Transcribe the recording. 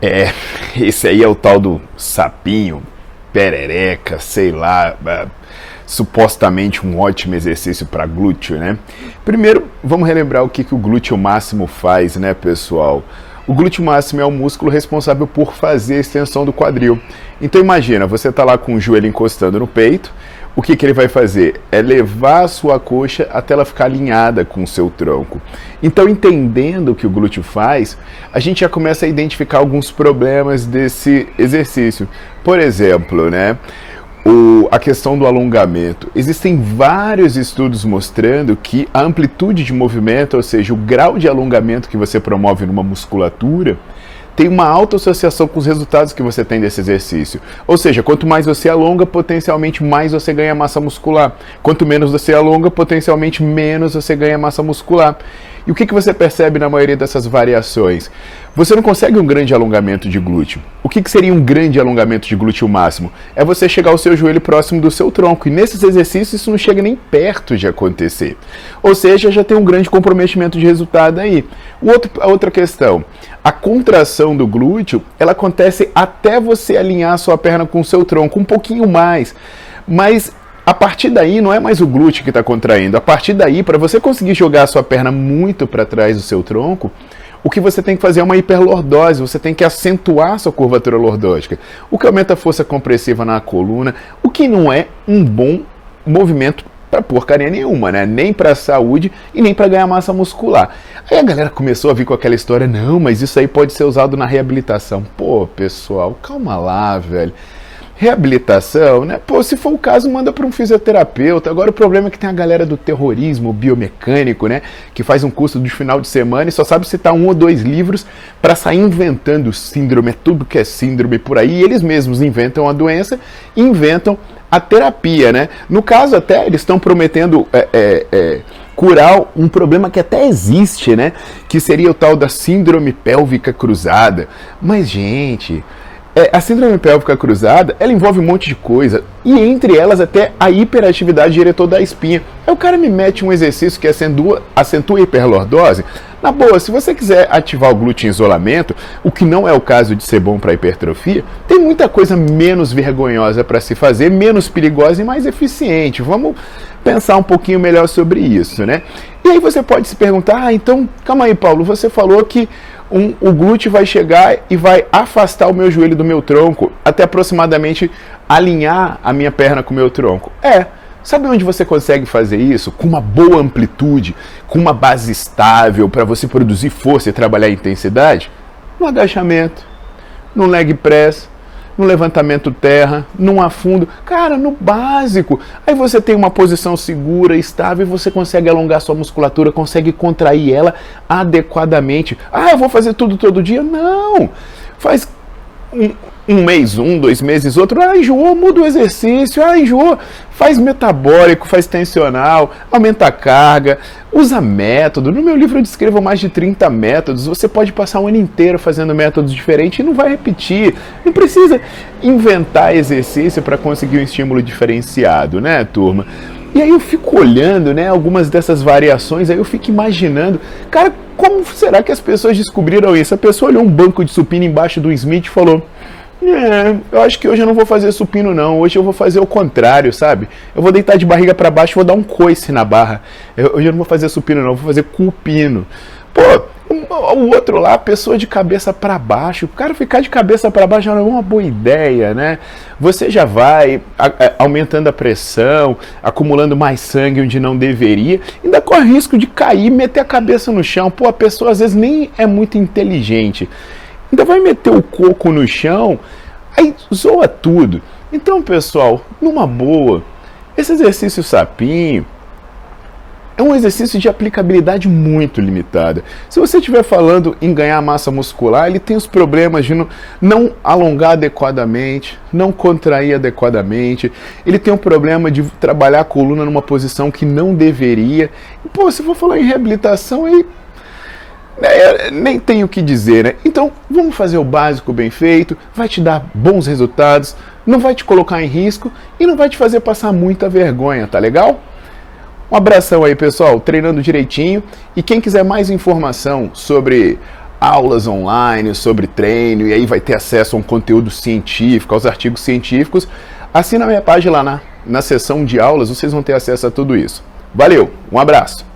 É, esse aí é o tal do sapinho, perereca, sei lá, é, supostamente um ótimo exercício para glúteo, né? Primeiro, vamos relembrar o que, que o glúteo máximo faz, né, pessoal? O glúteo máximo é o músculo responsável por fazer a extensão do quadril. Então imagina, você está lá com o joelho encostando no peito, o que, que ele vai fazer? É levar a sua coxa até ela ficar alinhada com o seu tronco. Então, entendendo o que o glúteo faz, a gente já começa a identificar alguns problemas desse exercício. Por exemplo, né? O, a questão do alongamento. Existem vários estudos mostrando que a amplitude de movimento, ou seja, o grau de alongamento que você promove numa musculatura, tem uma alta associação com os resultados que você tem desse exercício. Ou seja, quanto mais você alonga, potencialmente mais você ganha massa muscular. Quanto menos você alonga, potencialmente menos você ganha massa muscular. E o que, que você percebe na maioria dessas variações? Você não consegue um grande alongamento de glúteo. O que, que seria um grande alongamento de glúteo máximo? É você chegar o seu joelho próximo do seu tronco. E nesses exercícios isso não chega nem perto de acontecer. Ou seja, já tem um grande comprometimento de resultado aí. O outro, a outra questão, a contração do glúteo, ela acontece até você alinhar a sua perna com o seu tronco, um pouquinho mais. Mas a partir daí não é mais o glúteo que está contraindo. A partir daí, para você conseguir jogar a sua perna muito para trás do seu tronco, o que você tem que fazer é uma hiperlordose, você tem que acentuar sua curvatura lordótica, o que aumenta a força compressiva na coluna, o que não é um bom movimento para porcaria nenhuma, né? Nem para saúde e nem para ganhar massa muscular. Aí a galera começou a vir com aquela história, não, mas isso aí pode ser usado na reabilitação. Pô, pessoal, calma lá, velho. Reabilitação, né? Pô, se for o caso, manda para um fisioterapeuta. Agora o problema é que tem a galera do terrorismo biomecânico, né? Que faz um curso de final de semana e só sabe citar um ou dois livros para sair inventando síndrome, é tudo que é síndrome por aí. E eles mesmos inventam a doença inventam a terapia, né? No caso, até eles estão prometendo. É, é, é, curar um problema que até existe, né? Que seria o tal da síndrome pélvica cruzada. Mas, gente, é, a síndrome pélvica cruzada, ela envolve um monte de coisa, e entre elas até a hiperatividade diretor da espinha. Aí o cara me mete um exercício que acentua, acentua a hiperlordose. Na boa, se você quiser ativar o glúteo em isolamento, o que não é o caso de ser bom para hipertrofia, tem muita coisa menos vergonhosa para se fazer, menos perigosa e mais eficiente. Vamos pensar um pouquinho melhor sobre isso, né? E aí você pode se perguntar, ah, então, calma aí, Paulo, você falou que um, o glúteo vai chegar e vai afastar o meu joelho do meu tronco até aproximadamente alinhar a minha perna com o meu tronco. É. Sabe onde você consegue fazer isso? Com uma boa amplitude, com uma base estável para você produzir força e trabalhar intensidade? No agachamento, no leg press, no levantamento terra, num afundo, cara, no básico. Aí você tem uma posição segura, estável, e você consegue alongar sua musculatura, consegue contrair ela adequadamente. Ah, eu vou fazer tudo todo dia? Não! Faz um, um mês um, dois meses outro, ah, enjoou, muda o exercício, ah, enjoou, faz metabólico, faz tensional, aumenta a carga, usa método. No meu livro eu descrevo mais de 30 métodos, você pode passar um ano inteiro fazendo métodos diferentes e não vai repetir. Não precisa inventar exercício para conseguir um estímulo diferenciado, né, turma? E aí eu fico olhando, né, algumas dessas variações, aí eu fico imaginando, cara, como será que as pessoas descobriram isso? A pessoa olhou um banco de supino embaixo do Smith e falou: é, eu acho que hoje eu não vou fazer supino não, hoje eu vou fazer o contrário, sabe? Eu vou deitar de barriga para baixo e vou dar um coice na barra. Eu, hoje eu não vou fazer supino não, vou fazer cupino. Pô, O outro lá, a pessoa de cabeça para baixo. O cara ficar de cabeça para baixo não é uma boa ideia, né? Você já vai aumentando a pressão, acumulando mais sangue onde não deveria, ainda corre risco de cair meter a cabeça no chão. Pô, a pessoa às vezes nem é muito inteligente. Ainda vai meter o coco no chão, aí zoa tudo. Então, pessoal, numa boa, esse exercício sapinho, é um exercício de aplicabilidade muito limitada. Se você estiver falando em ganhar massa muscular, ele tem os problemas de não, alongar adequadamente, não contrair adequadamente, ele tem o problema de trabalhar a coluna numa posição que não deveria. E, pô, se for falar em reabilitação, aí é, nem tenho o que dizer, né? Então, vamos fazer o básico bem feito, vai te dar bons resultados, não vai te colocar em risco e não vai te fazer passar muita vergonha, tá legal? Um abração aí, pessoal, treinando direitinho. E quem quiser mais informação sobre aulas online, sobre treino, e aí vai ter acesso a um conteúdo científico, aos artigos científicos, assina a minha página lá na, na seção de aulas, vocês vão ter acesso a tudo isso. Valeu, um abraço!